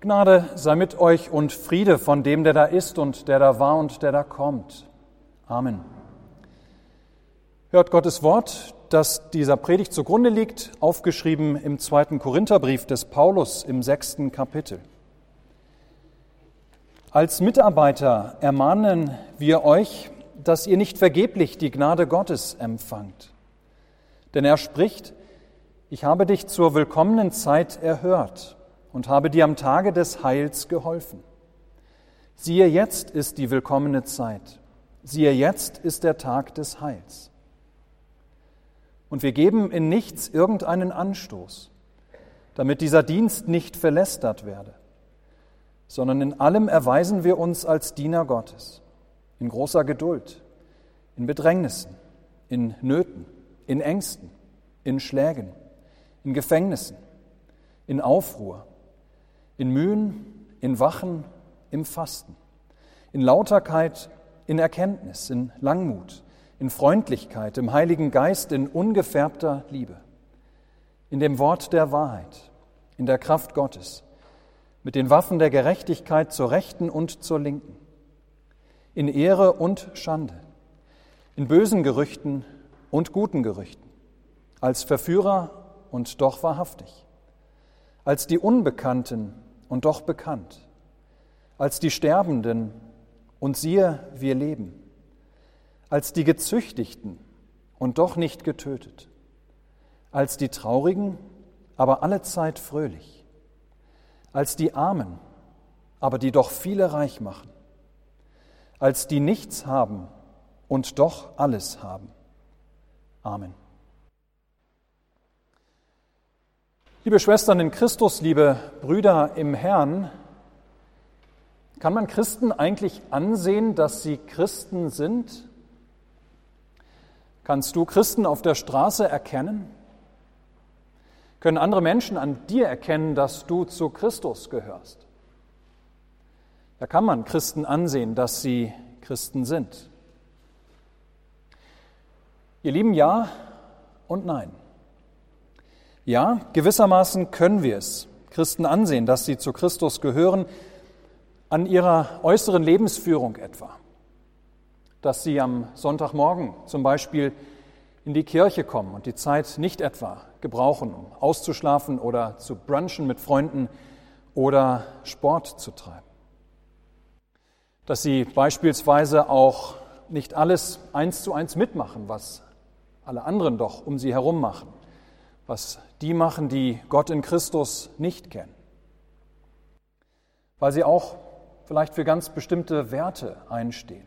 Gnade sei mit euch und Friede von dem, der da ist und der da war und der da kommt. Amen. Hört Gottes Wort, das dieser Predigt zugrunde liegt, aufgeschrieben im zweiten Korintherbrief des Paulus im sechsten Kapitel. Als Mitarbeiter ermahnen wir euch, dass ihr nicht vergeblich die Gnade Gottes empfangt. Denn er spricht, ich habe dich zur willkommenen Zeit erhört und habe dir am Tage des Heils geholfen. Siehe, jetzt ist die willkommene Zeit. Siehe, jetzt ist der Tag des Heils. Und wir geben in nichts irgendeinen Anstoß, damit dieser Dienst nicht verlästert werde, sondern in allem erweisen wir uns als Diener Gottes, in großer Geduld, in Bedrängnissen, in Nöten, in Ängsten, in Schlägen, in Gefängnissen, in Aufruhr, in Mühen, in Wachen, im Fasten, in Lauterkeit, in Erkenntnis, in Langmut, in Freundlichkeit, im Heiligen Geist, in ungefärbter Liebe, in dem Wort der Wahrheit, in der Kraft Gottes, mit den Waffen der Gerechtigkeit zur Rechten und zur Linken, in Ehre und Schande, in bösen Gerüchten und guten Gerüchten, als Verführer und doch wahrhaftig, als die Unbekannten und doch bekannt, als die Sterbenden und siehe, wir leben, als die Gezüchtigten und doch nicht getötet, als die Traurigen, aber allezeit fröhlich, als die Armen, aber die doch viele reich machen, als die nichts haben und doch alles haben. Amen. Liebe Schwestern in Christus, liebe Brüder im Herrn, kann man Christen eigentlich ansehen, dass sie Christen sind? Kannst du Christen auf der Straße erkennen? Können andere Menschen an dir erkennen, dass du zu Christus gehörst? Da kann man Christen ansehen, dass sie Christen sind. Ihr Lieben, ja und nein. Ja, gewissermaßen können wir es Christen ansehen, dass sie zu Christus gehören, an ihrer äußeren Lebensführung etwa. Dass sie am Sonntagmorgen zum Beispiel in die Kirche kommen und die Zeit nicht etwa gebrauchen, um auszuschlafen oder zu brunchen mit Freunden oder Sport zu treiben. Dass sie beispielsweise auch nicht alles eins zu eins mitmachen, was alle anderen doch um sie herum machen was die machen, die Gott in Christus nicht kennen. Weil sie auch vielleicht für ganz bestimmte Werte einstehen.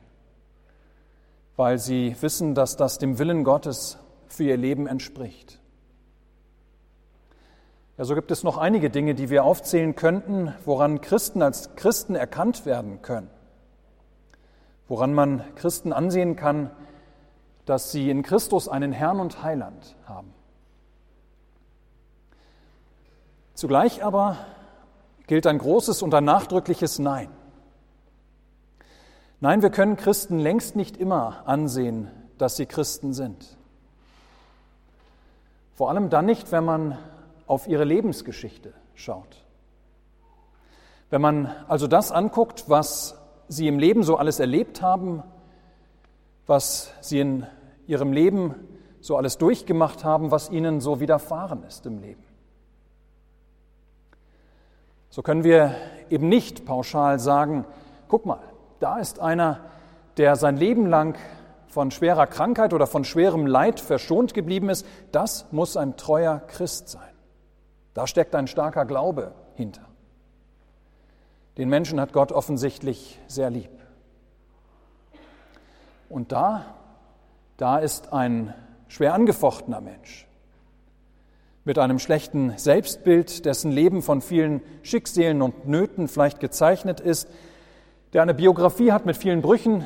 Weil sie wissen, dass das dem Willen Gottes für ihr Leben entspricht. Ja, so gibt es noch einige Dinge, die wir aufzählen könnten, woran Christen als Christen erkannt werden können. Woran man Christen ansehen kann, dass sie in Christus einen Herrn und Heiland haben. Zugleich aber gilt ein großes und ein nachdrückliches Nein. Nein, wir können Christen längst nicht immer ansehen, dass sie Christen sind. Vor allem dann nicht, wenn man auf ihre Lebensgeschichte schaut. Wenn man also das anguckt, was sie im Leben so alles erlebt haben, was sie in ihrem Leben so alles durchgemacht haben, was ihnen so widerfahren ist im Leben. So können wir eben nicht pauschal sagen, guck mal, da ist einer, der sein Leben lang von schwerer Krankheit oder von schwerem Leid verschont geblieben ist, das muss ein treuer Christ sein. Da steckt ein starker Glaube hinter. Den Menschen hat Gott offensichtlich sehr lieb. Und da, da ist ein schwer angefochtener Mensch, mit einem schlechten Selbstbild, dessen Leben von vielen Schicksalen und Nöten vielleicht gezeichnet ist, der eine Biografie hat mit vielen Brüchen,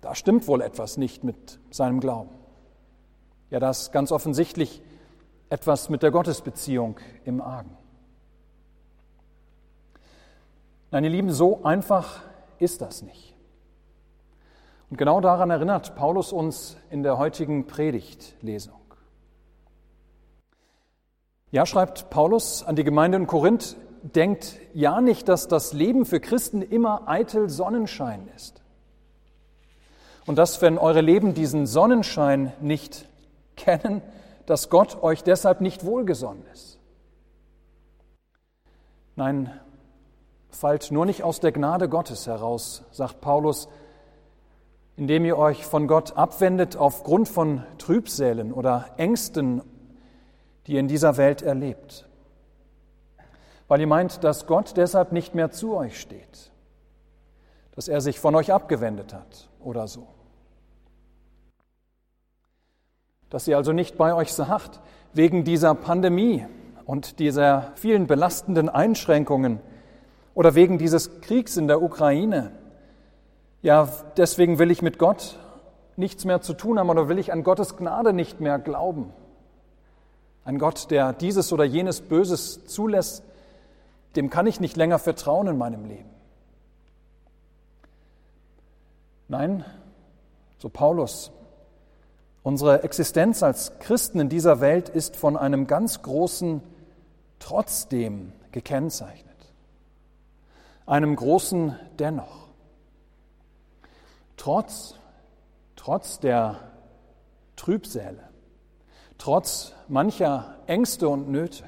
da stimmt wohl etwas nicht mit seinem Glauben. Ja, da ist ganz offensichtlich etwas mit der Gottesbeziehung im Argen. Nein, ihr Lieben, so einfach ist das nicht. Und genau daran erinnert Paulus uns in der heutigen Predigtlesung. Ja, schreibt Paulus an die Gemeinde in Korinth, denkt ja nicht, dass das Leben für Christen immer eitel Sonnenschein ist. Und dass, wenn eure Leben diesen Sonnenschein nicht kennen, dass Gott euch deshalb nicht wohlgesonnen ist. Nein, fallt nur nicht aus der Gnade Gottes heraus, sagt Paulus, indem ihr euch von Gott abwendet aufgrund von Trübsälen oder Ängsten, die ihr in dieser Welt erlebt. Weil ihr meint, dass Gott deshalb nicht mehr zu euch steht, dass er sich von euch abgewendet hat oder so. Dass ihr also nicht bei euch sagt, wegen dieser Pandemie und dieser vielen belastenden Einschränkungen oder wegen dieses Kriegs in der Ukraine, ja, deswegen will ich mit Gott nichts mehr zu tun haben oder will ich an Gottes Gnade nicht mehr glauben. Ein Gott, der dieses oder jenes Böses zulässt, dem kann ich nicht länger vertrauen in meinem Leben. Nein, so Paulus, unsere Existenz als Christen in dieser Welt ist von einem ganz großen Trotzdem gekennzeichnet, einem großen Dennoch. Trotz, trotz der Trübsäle, trotz mancher Ängste und Nöte,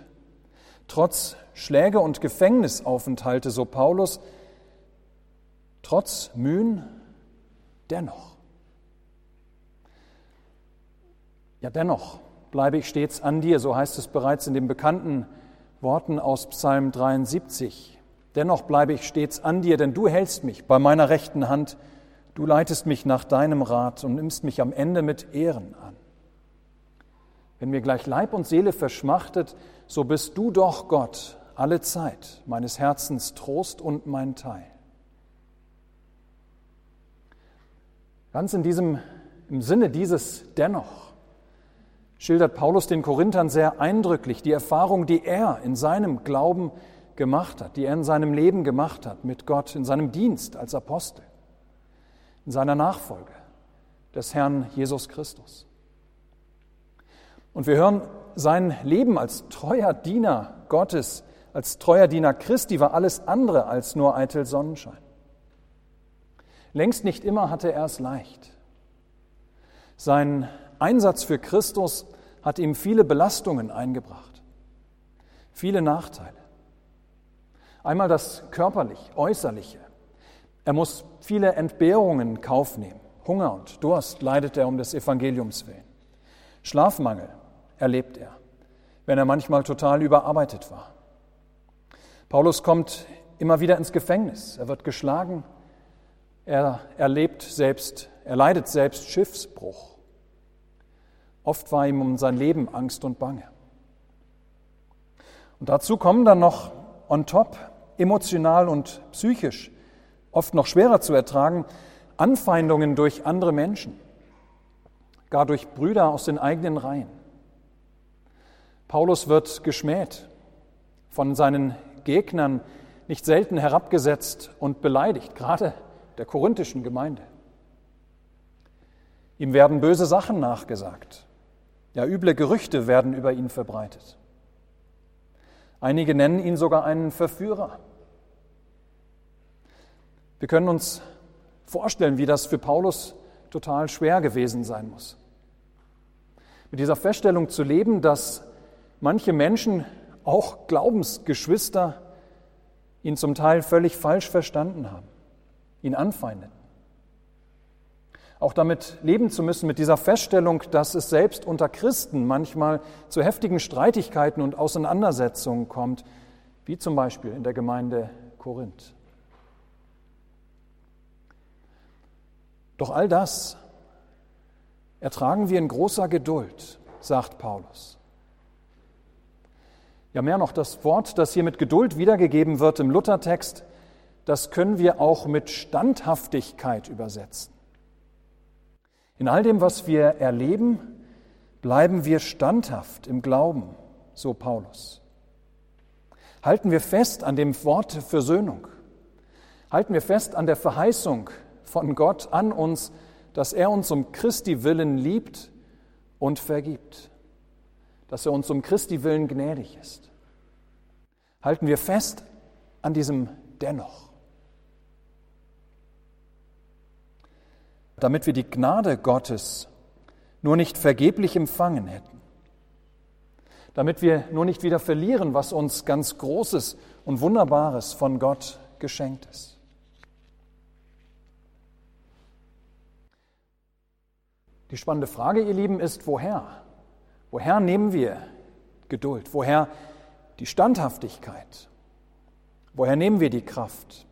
trotz Schläge und Gefängnisaufenthalte, so Paulus, trotz Mühen, dennoch. Ja, dennoch bleibe ich stets an dir, so heißt es bereits in den bekannten Worten aus Psalm 73. Dennoch bleibe ich stets an dir, denn du hältst mich bei meiner rechten Hand Du leitest mich nach deinem Rat und nimmst mich am Ende mit Ehren an. Wenn mir gleich Leib und Seele verschmachtet, so bist du doch Gott alle Zeit, meines Herzens Trost und mein Teil. Ganz in diesem, im Sinne dieses Dennoch schildert Paulus den Korinthern sehr eindrücklich die Erfahrung, die er in seinem Glauben gemacht hat, die er in seinem Leben gemacht hat mit Gott, in seinem Dienst als Apostel in seiner Nachfolge des Herrn Jesus Christus. Und wir hören, sein Leben als treuer Diener Gottes, als treuer Diener Christi war alles andere als nur eitel Sonnenschein. Längst nicht immer hatte er es leicht. Sein Einsatz für Christus hat ihm viele Belastungen eingebracht, viele Nachteile. Einmal das körperlich, äußerliche, er muss viele Entbehrungen in Kauf nehmen. Hunger und Durst leidet er um des Evangeliums willen. Schlafmangel erlebt er, wenn er manchmal total überarbeitet war. Paulus kommt immer wieder ins Gefängnis. Er wird geschlagen. Er erlebt selbst, er leidet selbst Schiffsbruch. Oft war ihm um sein Leben Angst und Bange. Und dazu kommen dann noch on top emotional und psychisch oft noch schwerer zu ertragen, Anfeindungen durch andere Menschen, gar durch Brüder aus den eigenen Reihen. Paulus wird geschmäht, von seinen Gegnern nicht selten herabgesetzt und beleidigt, gerade der korinthischen Gemeinde. Ihm werden böse Sachen nachgesagt, ja üble Gerüchte werden über ihn verbreitet. Einige nennen ihn sogar einen Verführer. Wir können uns vorstellen, wie das für Paulus total schwer gewesen sein muss. Mit dieser Feststellung zu leben, dass manche Menschen, auch Glaubensgeschwister, ihn zum Teil völlig falsch verstanden haben, ihn anfeinden. Auch damit leben zu müssen, mit dieser Feststellung, dass es selbst unter Christen manchmal zu heftigen Streitigkeiten und Auseinandersetzungen kommt, wie zum Beispiel in der Gemeinde Korinth. Doch all das ertragen wir in großer Geduld, sagt Paulus. Ja, mehr noch, das Wort, das hier mit Geduld wiedergegeben wird im Luthertext, das können wir auch mit Standhaftigkeit übersetzen. In all dem, was wir erleben, bleiben wir standhaft im Glauben, so Paulus. Halten wir fest an dem Wort Versöhnung. Halten wir fest an der Verheißung von Gott an uns, dass er uns um Christi willen liebt und vergibt, dass er uns um Christi willen gnädig ist. Halten wir fest an diesem Dennoch. Damit wir die Gnade Gottes nur nicht vergeblich empfangen hätten. Damit wir nur nicht wieder verlieren, was uns ganz Großes und Wunderbares von Gott geschenkt ist. Die spannende Frage, ihr Lieben, ist, woher? Woher nehmen wir Geduld? Woher die Standhaftigkeit? Woher nehmen wir die Kraft,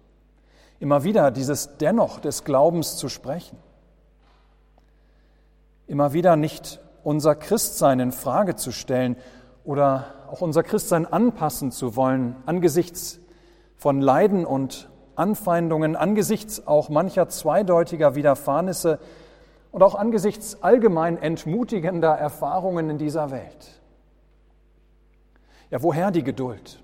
immer wieder dieses Dennoch des Glaubens zu sprechen? Immer wieder nicht unser Christsein in Frage zu stellen oder auch unser Christsein anpassen zu wollen angesichts von Leiden und Anfeindungen, angesichts auch mancher zweideutiger Widerfahrnisse, und auch angesichts allgemein entmutigender Erfahrungen in dieser Welt. Ja, woher die Geduld?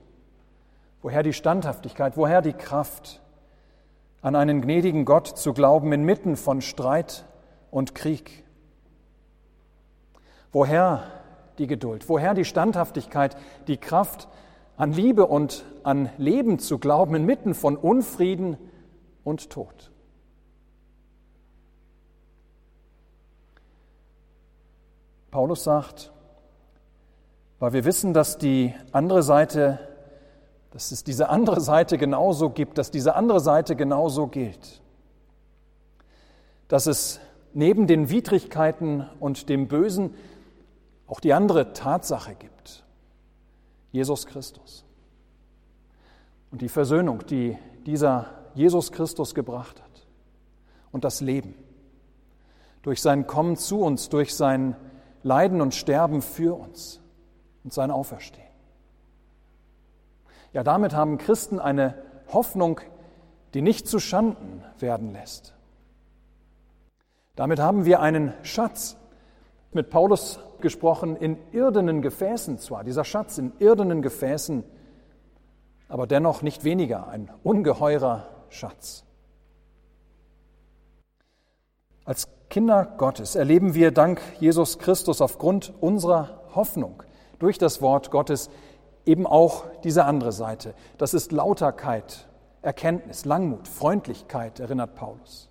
Woher die Standhaftigkeit? Woher die Kraft, an einen gnädigen Gott zu glauben inmitten von Streit und Krieg? Woher die Geduld? Woher die Standhaftigkeit, die Kraft, an Liebe und an Leben zu glauben inmitten von Unfrieden und Tod? Paulus sagt, weil wir wissen, dass die andere Seite, dass es diese andere Seite genauso gibt, dass diese andere Seite genauso gilt. Dass es neben den Widrigkeiten und dem Bösen auch die andere Tatsache gibt. Jesus Christus. Und die Versöhnung, die dieser Jesus Christus gebracht hat. Und das Leben. Durch sein Kommen zu uns, durch sein Leiden und Sterben für uns und sein Auferstehen. Ja, damit haben Christen eine Hoffnung, die nicht zu Schanden werden lässt. Damit haben wir einen Schatz, mit Paulus gesprochen, in irdenen Gefäßen zwar, dieser Schatz in irdenen Gefäßen, aber dennoch nicht weniger, ein ungeheurer Schatz. Als Kinder Gottes erleben wir dank Jesus Christus aufgrund unserer Hoffnung durch das Wort Gottes eben auch diese andere Seite. Das ist Lauterkeit, Erkenntnis, Langmut, Freundlichkeit, erinnert Paulus.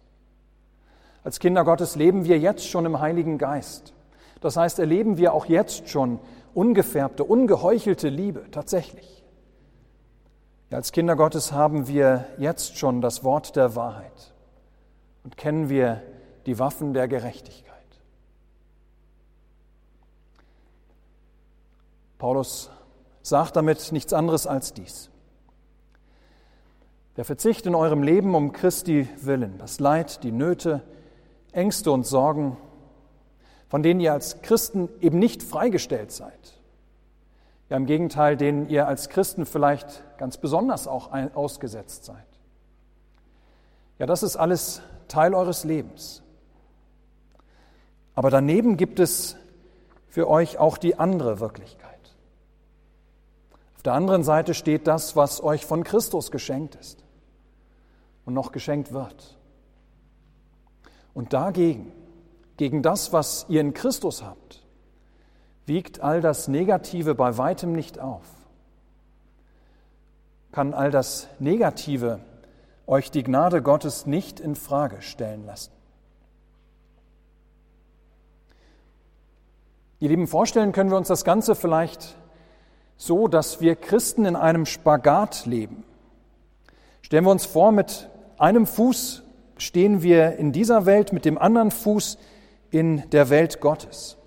Als Kinder Gottes leben wir jetzt schon im Heiligen Geist. Das heißt, erleben wir auch jetzt schon ungefärbte, ungeheuchelte Liebe, tatsächlich. Als Kinder Gottes haben wir jetzt schon das Wort der Wahrheit und kennen wir die Waffen der Gerechtigkeit. Paulus sagt damit nichts anderes als dies. Der Verzicht in eurem Leben um Christi willen, das Leid, die Nöte, Ängste und Sorgen, von denen ihr als Christen eben nicht freigestellt seid. Ja, im Gegenteil, denen ihr als Christen vielleicht ganz besonders auch ausgesetzt seid. Ja, das ist alles Teil eures Lebens. Aber daneben gibt es für euch auch die andere Wirklichkeit. Auf der anderen Seite steht das, was euch von Christus geschenkt ist und noch geschenkt wird. Und dagegen, gegen das, was ihr in Christus habt, wiegt all das Negative bei weitem nicht auf. Kann all das Negative euch die Gnade Gottes nicht in Frage stellen lassen. Ihr Lieben, vorstellen können wir uns das Ganze vielleicht so, dass wir Christen in einem Spagat leben. Stellen wir uns vor, mit einem Fuß stehen wir in dieser Welt, mit dem anderen Fuß in der Welt Gottes.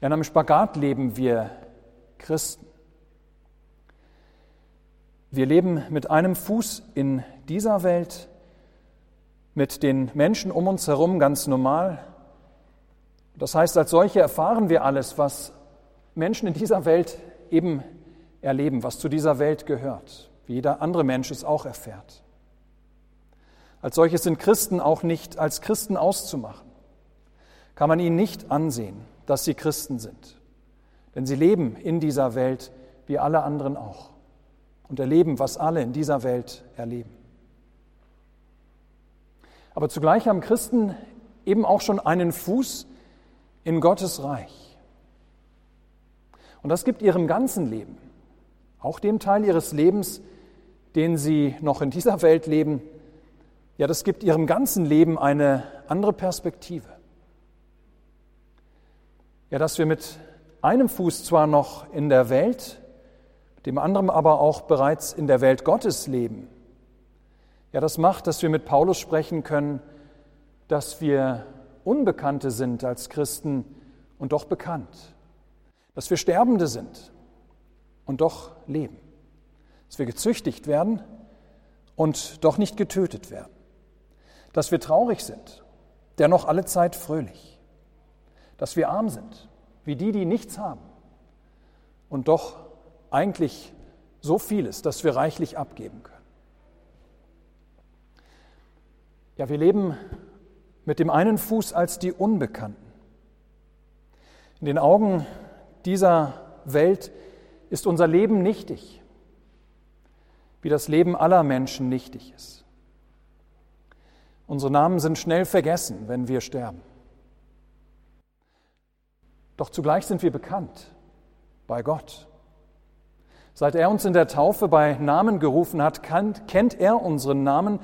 Ja, in einem Spagat leben wir Christen. Wir leben mit einem Fuß in dieser Welt, mit den Menschen um uns herum ganz normal, das heißt, als solche erfahren wir alles, was Menschen in dieser Welt eben erleben, was zu dieser Welt gehört, wie jeder andere Mensch es auch erfährt. Als solches sind Christen auch nicht als Christen auszumachen. Kann man ihnen nicht ansehen, dass sie Christen sind. Denn sie leben in dieser Welt wie alle anderen auch und erleben, was alle in dieser Welt erleben. Aber zugleich haben Christen eben auch schon einen Fuß in Gottes Reich. Und das gibt ihrem ganzen Leben auch dem Teil ihres Lebens, den sie noch in dieser Welt leben, ja, das gibt ihrem ganzen Leben eine andere Perspektive. Ja, dass wir mit einem Fuß zwar noch in der Welt, mit dem anderen aber auch bereits in der Welt Gottes leben. Ja, das macht, dass wir mit Paulus sprechen können, dass wir Unbekannte sind als Christen und doch bekannt. Dass wir Sterbende sind und doch leben. Dass wir gezüchtigt werden und doch nicht getötet werden. Dass wir traurig sind, dennoch alle Zeit fröhlich. Dass wir arm sind, wie die, die nichts haben und doch eigentlich so vieles, dass wir reichlich abgeben können. Ja, wir leben mit dem einen Fuß als die Unbekannten. In den Augen dieser Welt ist unser Leben nichtig, wie das Leben aller Menschen nichtig ist. Unsere Namen sind schnell vergessen, wenn wir sterben. Doch zugleich sind wir bekannt bei Gott. Seit er uns in der Taufe bei Namen gerufen hat, kennt er unseren Namen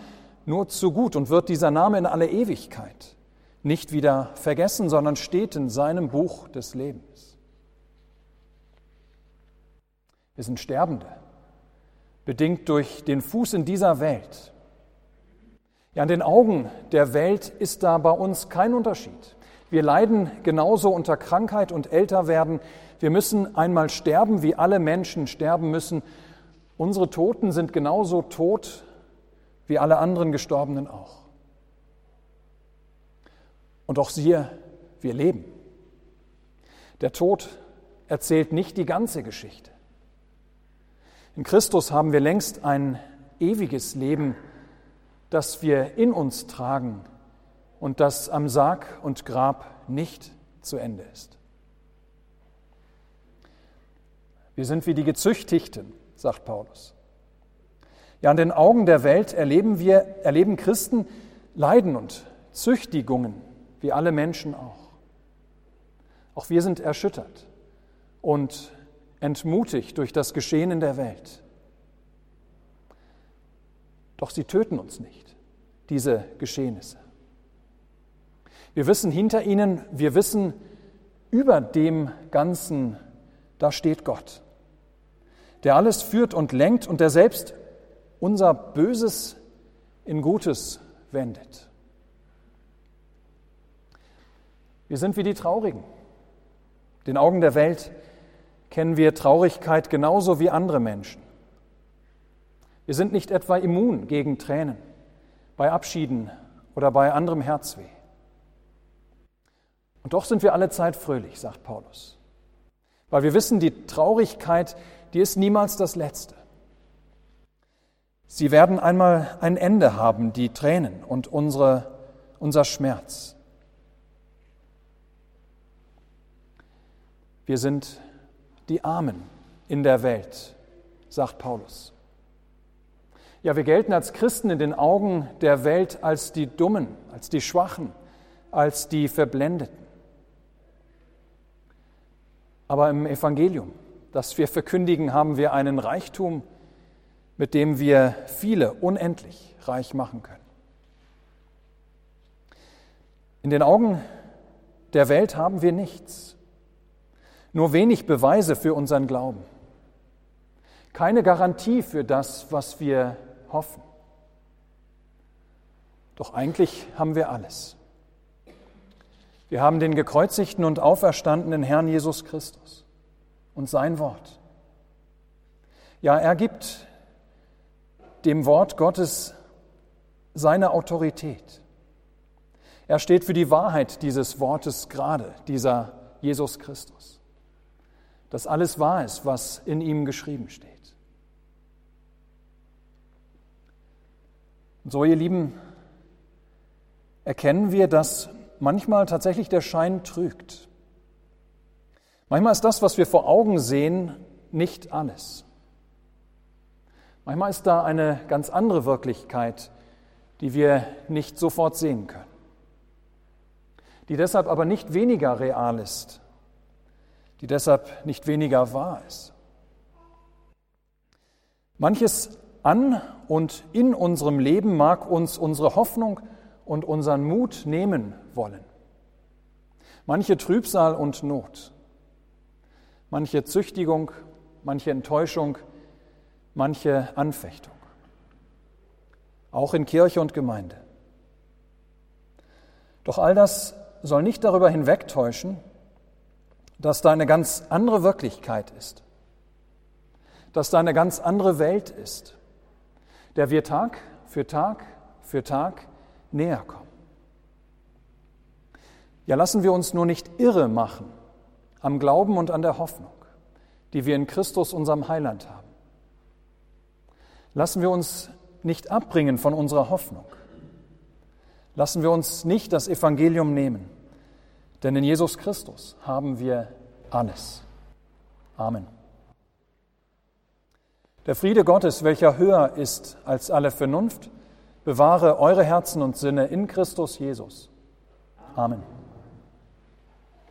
nur zu gut und wird dieser Name in alle Ewigkeit nicht wieder vergessen, sondern steht in seinem Buch des Lebens. Wir sind Sterbende, bedingt durch den Fuß in dieser Welt. Ja, an den Augen der Welt ist da bei uns kein Unterschied. Wir leiden genauso unter Krankheit und Älterwerden. Wir müssen einmal sterben, wie alle Menschen sterben müssen. Unsere Toten sind genauso tot wie alle anderen Gestorbenen auch. Und auch siehe, wir leben. Der Tod erzählt nicht die ganze Geschichte. In Christus haben wir längst ein ewiges Leben, das wir in uns tragen und das am Sarg und Grab nicht zu Ende ist. Wir sind wie die Gezüchtigten, sagt Paulus. Ja, an den Augen der Welt erleben wir, erleben Christen Leiden und Züchtigungen, wie alle Menschen auch. Auch wir sind erschüttert und entmutigt durch das Geschehen in der Welt. Doch sie töten uns nicht, diese Geschehnisse. Wir wissen hinter ihnen, wir wissen über dem Ganzen, da steht Gott, der alles führt und lenkt und der selbst unser Böses in Gutes wendet. Wir sind wie die Traurigen. Den Augen der Welt kennen wir Traurigkeit genauso wie andere Menschen. Wir sind nicht etwa immun gegen Tränen bei Abschieden oder bei anderem Herzweh. Und doch sind wir alle Zeit fröhlich, sagt Paulus. Weil wir wissen, die Traurigkeit, die ist niemals das Letzte. Sie werden einmal ein Ende haben, die Tränen und unsere, unser Schmerz. Wir sind die Armen in der Welt, sagt Paulus. Ja, wir gelten als Christen in den Augen der Welt als die Dummen, als die Schwachen, als die Verblendeten. Aber im Evangelium, das wir verkündigen, haben wir einen Reichtum, mit dem wir viele unendlich reich machen können. In den Augen der Welt haben wir nichts, nur wenig Beweise für unseren Glauben, keine Garantie für das, was wir hoffen. Doch eigentlich haben wir alles. Wir haben den gekreuzigten und auferstandenen Herrn Jesus Christus und sein Wort. Ja, er gibt dem Wort Gottes seine Autorität. Er steht für die Wahrheit dieses Wortes gerade, dieser Jesus Christus. Dass alles wahr ist, was in ihm geschrieben steht. Und so, ihr Lieben, erkennen wir, dass manchmal tatsächlich der Schein trügt. Manchmal ist das, was wir vor Augen sehen, nicht alles. Manchmal ist da eine ganz andere Wirklichkeit, die wir nicht sofort sehen können, die deshalb aber nicht weniger real ist, die deshalb nicht weniger wahr ist. Manches an und in unserem Leben mag uns unsere Hoffnung und unseren Mut nehmen wollen. Manche Trübsal und Not, manche Züchtigung, manche Enttäuschung, manche Anfechtung. Auch in Kirche und Gemeinde. Doch all das soll nicht darüber hinwegtäuschen, dass da eine ganz andere Wirklichkeit ist, dass da eine ganz andere Welt ist, der wir Tag für Tag für Tag näher kommen. Ja, lassen wir uns nur nicht irre machen am Glauben und an der Hoffnung, die wir in Christus, unserem Heiland haben. Lassen wir uns nicht abbringen von unserer Hoffnung. Lassen wir uns nicht das Evangelium nehmen, denn in Jesus Christus haben wir alles. Amen. Der Friede Gottes, welcher höher ist als alle Vernunft, bewahre eure Herzen und Sinne in Christus Jesus. Amen.